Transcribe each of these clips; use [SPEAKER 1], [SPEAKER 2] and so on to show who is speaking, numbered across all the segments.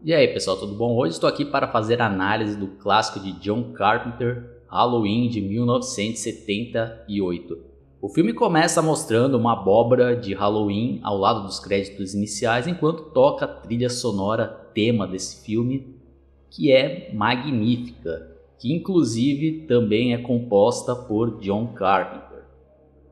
[SPEAKER 1] E aí pessoal, tudo bom? Hoje estou aqui para fazer análise do clássico de John Carpenter, Halloween de 1978. O filme começa mostrando uma abóbora de Halloween ao lado dos créditos iniciais, enquanto toca a trilha sonora tema desse filme, que é magnífica, que inclusive também é composta por John Carpenter.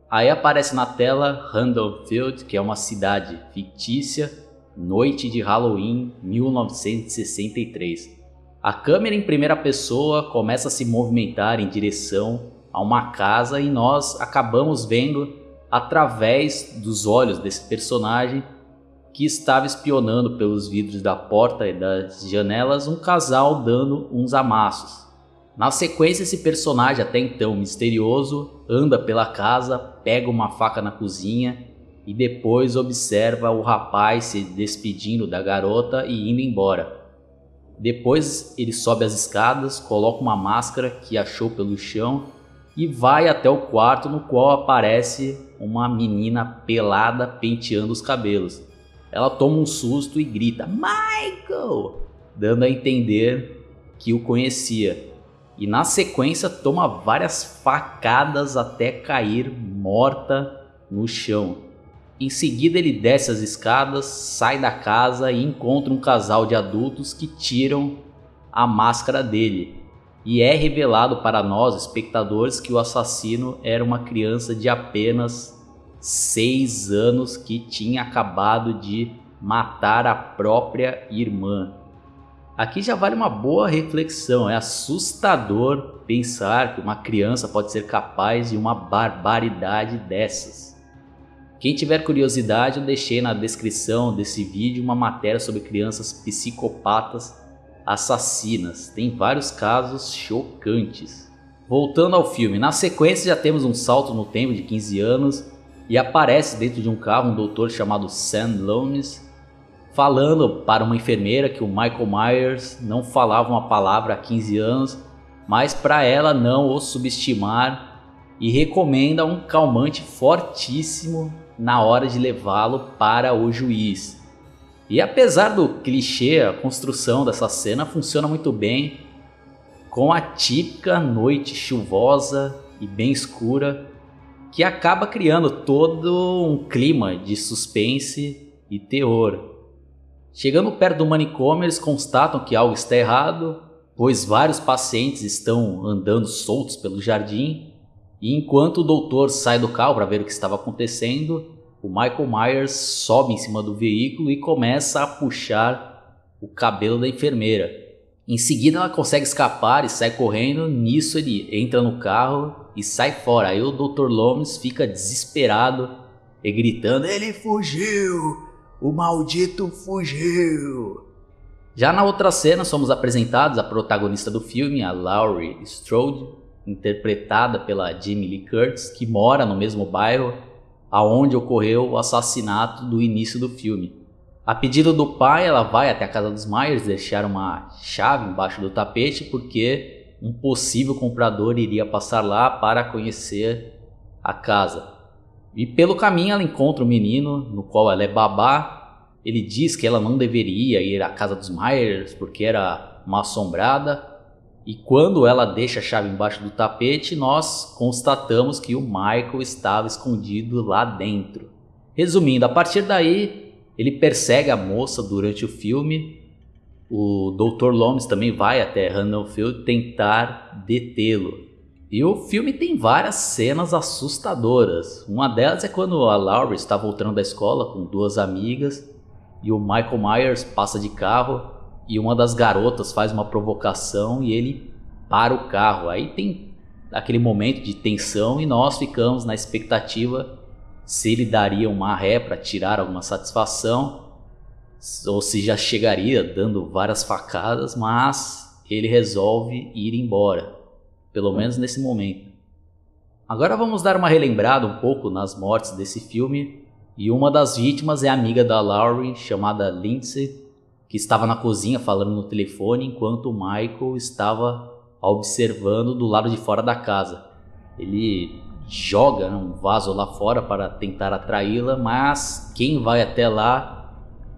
[SPEAKER 1] Aí aparece na tela Randallfield, que é uma cidade fictícia Noite de Halloween 1963. A câmera em primeira pessoa começa a se movimentar em direção a uma casa e nós acabamos vendo através dos olhos desse personagem que estava espionando pelos vidros da porta e das janelas um casal dando uns amassos. Na sequência, esse personagem, até então misterioso, anda pela casa, pega uma faca na cozinha e depois observa o rapaz se despedindo da garota e indo embora. Depois ele sobe as escadas, coloca uma máscara que achou pelo chão e vai até o quarto no qual aparece uma menina pelada penteando os cabelos. Ela toma um susto e grita: Michael! dando a entender que o conhecia. E na sequência toma várias facadas até cair morta no chão. Em seguida, ele desce as escadas, sai da casa e encontra um casal de adultos que tiram a máscara dele. E é revelado para nós, espectadores, que o assassino era uma criança de apenas 6 anos que tinha acabado de matar a própria irmã. Aqui já vale uma boa reflexão. É assustador pensar que uma criança pode ser capaz de uma barbaridade dessas. Quem tiver curiosidade, eu deixei na descrição desse vídeo uma matéria sobre crianças psicopatas assassinas. Tem vários casos chocantes. Voltando ao filme, na sequência já temos um salto no tempo de 15 anos e aparece dentro de um carro um doutor chamado Sam Lones falando para uma enfermeira que o Michael Myers não falava uma palavra há 15 anos, mas para ela não o subestimar e recomenda um calmante fortíssimo na hora de levá-lo para o juiz. E apesar do clichê, a construção dessa cena funciona muito bem com a típica noite chuvosa e bem escura que acaba criando todo um clima de suspense e terror. Chegando perto do manicômio, eles constatam que algo está errado, pois vários pacientes estão andando soltos pelo jardim e enquanto o doutor sai do carro para ver o que estava acontecendo, o Michael Myers sobe em cima do veículo e começa a puxar o cabelo da enfermeira. Em seguida, ela consegue escapar e sai correndo. Nisso, ele entra no carro e sai fora. Aí o Dr. Lomes fica desesperado e gritando: Ele fugiu! O maldito fugiu! Já na outra cena, somos apresentados a protagonista do filme, a Laurie Strode, interpretada pela Jamie Lee Curtis, que mora no mesmo bairro aonde ocorreu o assassinato do início do filme. A pedido do pai, ela vai até a casa dos Myers deixar uma chave embaixo do tapete porque um possível comprador iria passar lá para conhecer a casa. E pelo caminho ela encontra o menino, no qual ela é babá. Ele diz que ela não deveria ir à casa dos Myers porque era uma assombrada, e quando ela deixa a chave embaixo do tapete, nós constatamos que o Michael estava escondido lá dentro. Resumindo, a partir daí, ele persegue a moça durante o filme. O Dr. Lomes também vai até Randallfield tentar detê-lo. E o filme tem várias cenas assustadoras. Uma delas é quando a Laurie está voltando da escola com duas amigas e o Michael Myers passa de carro e uma das garotas faz uma provocação e ele para o carro. Aí tem aquele momento de tensão e nós ficamos na expectativa se ele daria uma ré para tirar alguma satisfação ou se já chegaria dando várias facadas, mas ele resolve ir embora, pelo menos nesse momento. Agora vamos dar uma relembrada um pouco nas mortes desse filme, e uma das vítimas é amiga da Laurie chamada Lindsay, que estava na cozinha falando no telefone enquanto o Michael estava observando do lado de fora da casa. Ele joga né, um vaso lá fora para tentar atraí-la, mas quem vai até lá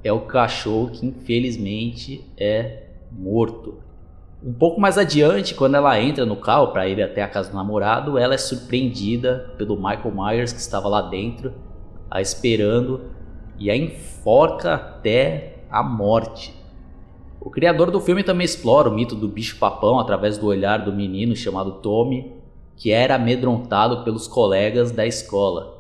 [SPEAKER 1] é o cachorro que infelizmente é morto. Um pouco mais adiante, quando ela entra no carro para ir até a casa do namorado, ela é surpreendida pelo Michael Myers que estava lá dentro, a esperando e a enforca até a morte. O criador do filme também explora o mito do bicho-papão através do olhar do menino chamado Tommy, que era amedrontado pelos colegas da escola.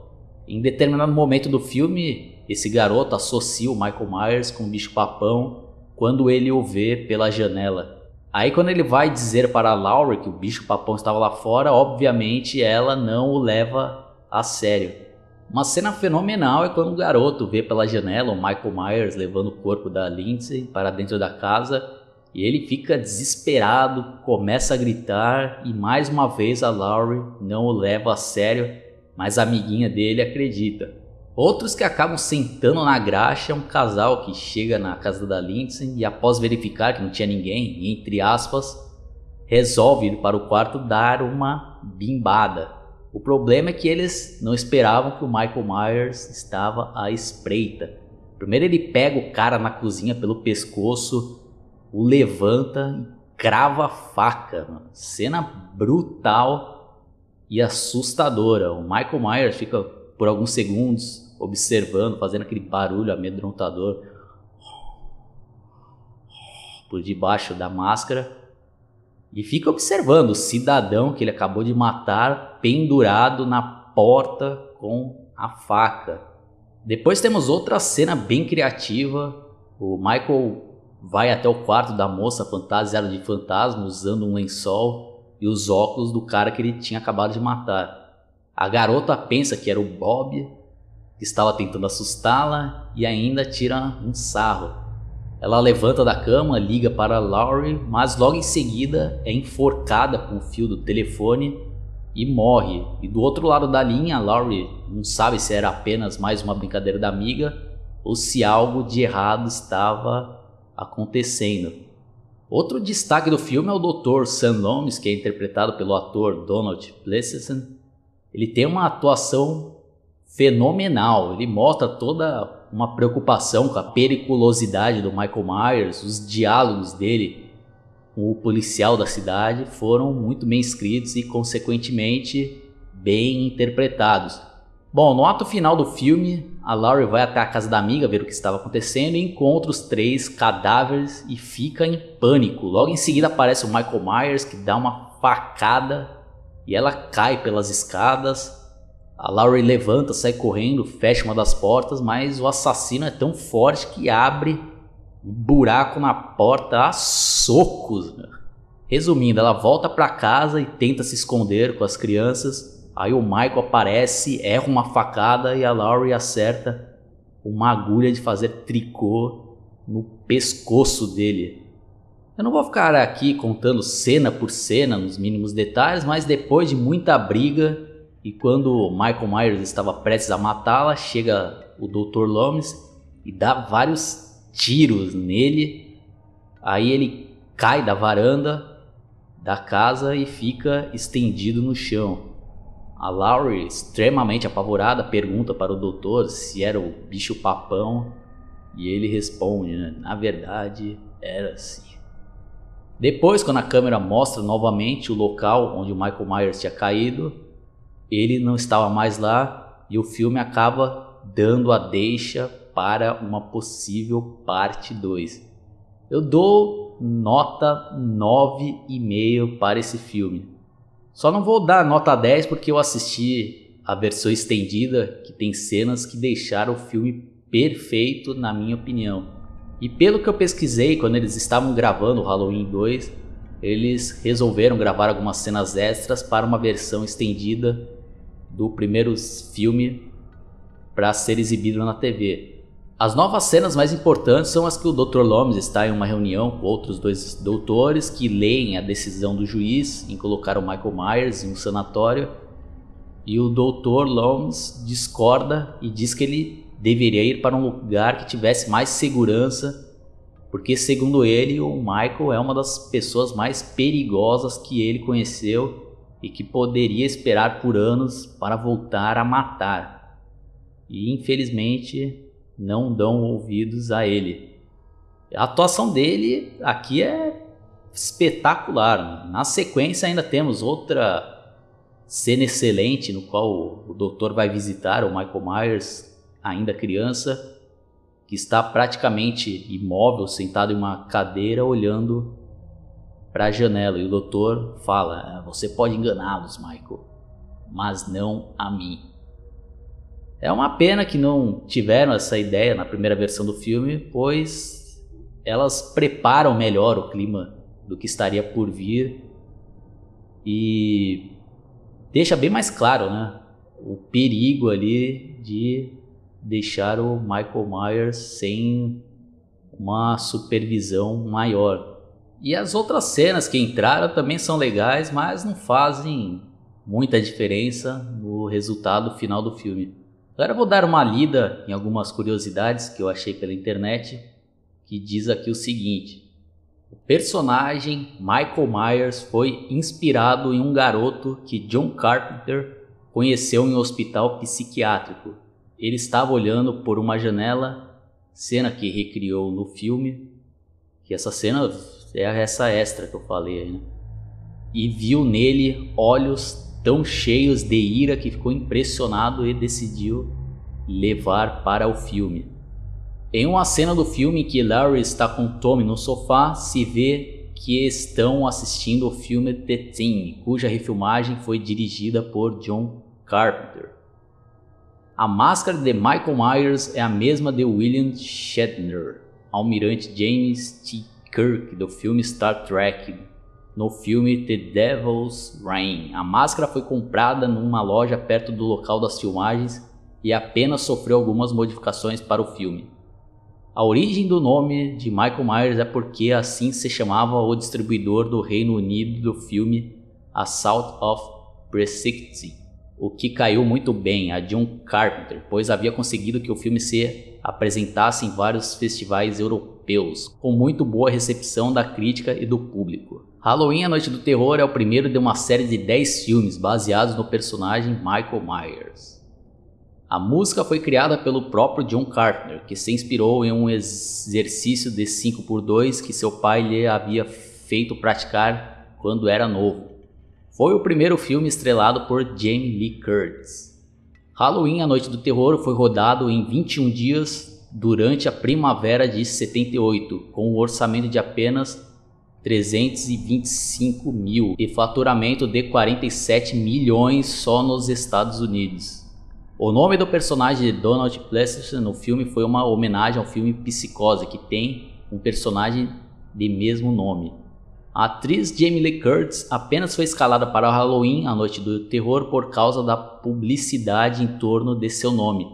[SPEAKER 1] Em determinado momento do filme, esse garoto associa o Michael Myers com o bicho-papão quando ele o vê pela janela. Aí quando ele vai dizer para Laura que o bicho papão estava lá fora, obviamente ela não o leva a sério. Uma cena fenomenal é quando o garoto vê pela janela o Michael Myers levando o corpo da Lindsay para dentro da casa e ele fica desesperado, começa a gritar e mais uma vez a Laurie não o leva a sério, mas a amiguinha dele acredita. Outros que acabam sentando na graxa é um casal que chega na casa da Lindsay e após verificar que não tinha ninguém, entre aspas, resolve ir para o quarto dar uma bimbada. O problema é que eles não esperavam que o Michael Myers estava à espreita. Primeiro ele pega o cara na cozinha pelo pescoço, o levanta e crava a faca. Cena brutal e assustadora. O Michael Myers fica por alguns segundos observando, fazendo aquele barulho amedrontador por debaixo da máscara e fica observando o cidadão que ele acabou de matar pendurado na porta com a faca. Depois temos outra cena bem criativa. O Michael vai até o quarto da moça fantasiada de fantasma usando um lençol e os óculos do cara que ele tinha acabado de matar. A garota pensa que era o Bob que estava tentando assustá-la e ainda tira um sarro. Ela levanta da cama, liga para Laurie, mas logo em seguida é enforcada com o fio do telefone e morre. E do outro lado da linha, Laurie não sabe se era apenas mais uma brincadeira da amiga ou se algo de errado estava acontecendo. Outro destaque do filme é o Dr. Sam Loomis, que é interpretado pelo ator Donald Pleasence. Ele tem uma atuação fenomenal. Ele mostra toda uma preocupação com a periculosidade do Michael Myers, os diálogos dele com o policial da cidade foram muito bem escritos e, consequentemente, bem interpretados. Bom, no ato final do filme, a Laurie vai até a casa da amiga ver o que estava acontecendo e encontra os três cadáveres e fica em pânico. Logo em seguida aparece o Michael Myers que dá uma facada e ela cai pelas escadas a Laurie levanta, sai correndo, fecha uma das portas, mas o assassino é tão forte que abre buraco na porta a socos. Resumindo, ela volta para casa e tenta se esconder com as crianças. Aí o Michael aparece, erra uma facada e a Laurie acerta uma agulha de fazer tricô no pescoço dele. Eu não vou ficar aqui contando cena por cena nos mínimos detalhes, mas depois de muita briga, e quando Michael Myers estava prestes a matá-la, chega o Dr. Loomis e dá vários tiros nele. Aí ele cai da varanda da casa e fica estendido no chão. A Laurie, extremamente apavorada, pergunta para o doutor se era o bicho papão e ele responde, né? na verdade era assim. Depois, quando a câmera mostra novamente o local onde o Michael Myers tinha caído, ele não estava mais lá e o filme acaba dando a deixa para uma possível parte 2. Eu dou nota 9,5 para esse filme. Só não vou dar nota 10 porque eu assisti a versão estendida que tem cenas que deixaram o filme perfeito na minha opinião. E pelo que eu pesquisei quando eles estavam gravando o Halloween 2, eles resolveram gravar algumas cenas extras para uma versão estendida do primeiro filme para ser exibido na TV. As novas cenas mais importantes são as que o Dr. Loomis está em uma reunião com outros dois doutores que leem a decisão do juiz em colocar o Michael Myers em um sanatório. E o Dr. Loomis discorda e diz que ele deveria ir para um lugar que tivesse mais segurança, porque segundo ele, o Michael é uma das pessoas mais perigosas que ele conheceu e que poderia esperar por anos para voltar a matar. E infelizmente não dão ouvidos a ele. A atuação dele aqui é espetacular. Na sequência ainda temos outra cena excelente no qual o doutor vai visitar o Michael Myers, ainda criança, que está praticamente imóvel, sentado em uma cadeira, olhando para a janela. E o doutor fala: ah, Você pode enganá-los, Michael, mas não a mim. É uma pena que não tiveram essa ideia na primeira versão do filme, pois elas preparam melhor o clima do que estaria por vir e deixa bem mais claro, né, o perigo ali de deixar o Michael Myers sem uma supervisão maior. E as outras cenas que entraram também são legais, mas não fazem muita diferença no resultado final do filme. Agora vou dar uma lida em algumas curiosidades que eu achei pela internet, que diz aqui o seguinte: o personagem Michael Myers foi inspirado em um garoto que John Carpenter conheceu em um hospital psiquiátrico. Ele estava olhando por uma janela, cena que recriou no filme, que essa cena é essa extra que eu falei né? E viu nele olhos tão cheios de ira que ficou impressionado e decidiu levar para o filme. Em uma cena do filme que Larry está com Tommy no sofá, se vê que estão assistindo o filme The Thing, cuja refilmagem foi dirigida por John Carpenter. A máscara de Michael Myers é a mesma de William Shatner, almirante James T. Kirk do filme Star Trek. No filme The Devil's Reign, a máscara foi comprada numa loja perto do local das filmagens e apenas sofreu algumas modificações para o filme. A origem do nome de Michael Myers é porque assim se chamava o distribuidor do Reino Unido do filme Assault of Precinct, o que caiu muito bem a John Carpenter, pois havia conseguido que o filme se apresentasse em vários festivais europeus, com muito boa recepção da crítica e do público. Halloween A Noite do Terror é o primeiro de uma série de 10 filmes baseados no personagem Michael Myers. A música foi criada pelo próprio John Carpenter, que se inspirou em um exercício de 5x2 que seu pai lhe havia feito praticar quando era novo. Foi o primeiro filme estrelado por Jamie Lee Curtis. Halloween, A Noite do Terror, foi rodado em 21 dias durante a primavera de 78, com um orçamento de apenas 325 mil e faturamento de 47 milhões só nos Estados Unidos. O nome do personagem de Donald Pleasence no filme foi uma homenagem ao filme Psicose, que tem um personagem de mesmo nome. A atriz Jamie Lee Curtis apenas foi escalada para o Halloween, a noite do terror, por causa da publicidade em torno de seu nome,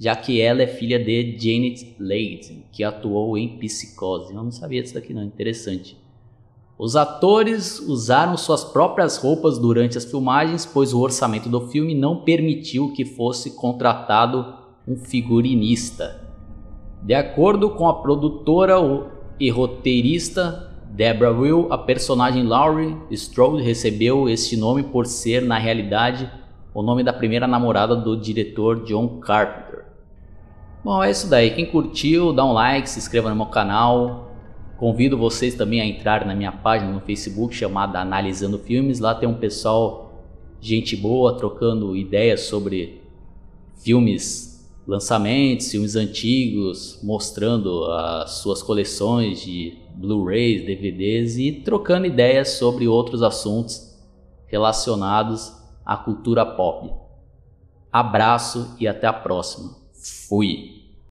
[SPEAKER 1] já que ela é filha de Janet Leigh, que atuou em Psicose. Eu não sabia disso daqui não, interessante. Os atores usaram suas próprias roupas durante as filmagens, pois o orçamento do filme não permitiu que fosse contratado um figurinista. De acordo com a produtora e roteirista Deborah Will, a personagem Laurie Strode recebeu este nome por ser, na realidade, o nome da primeira namorada do diretor John Carpenter. Bom, é isso daí. Quem curtiu, dá um like, se inscreva no meu canal, Convido vocês também a entrar na minha página no Facebook chamada Analisando Filmes. Lá tem um pessoal, gente boa, trocando ideias sobre filmes, lançamentos, filmes antigos, mostrando as suas coleções de Blu-rays, DVDs e trocando ideias sobre outros assuntos relacionados à cultura pop. Abraço e até a próxima. Fui!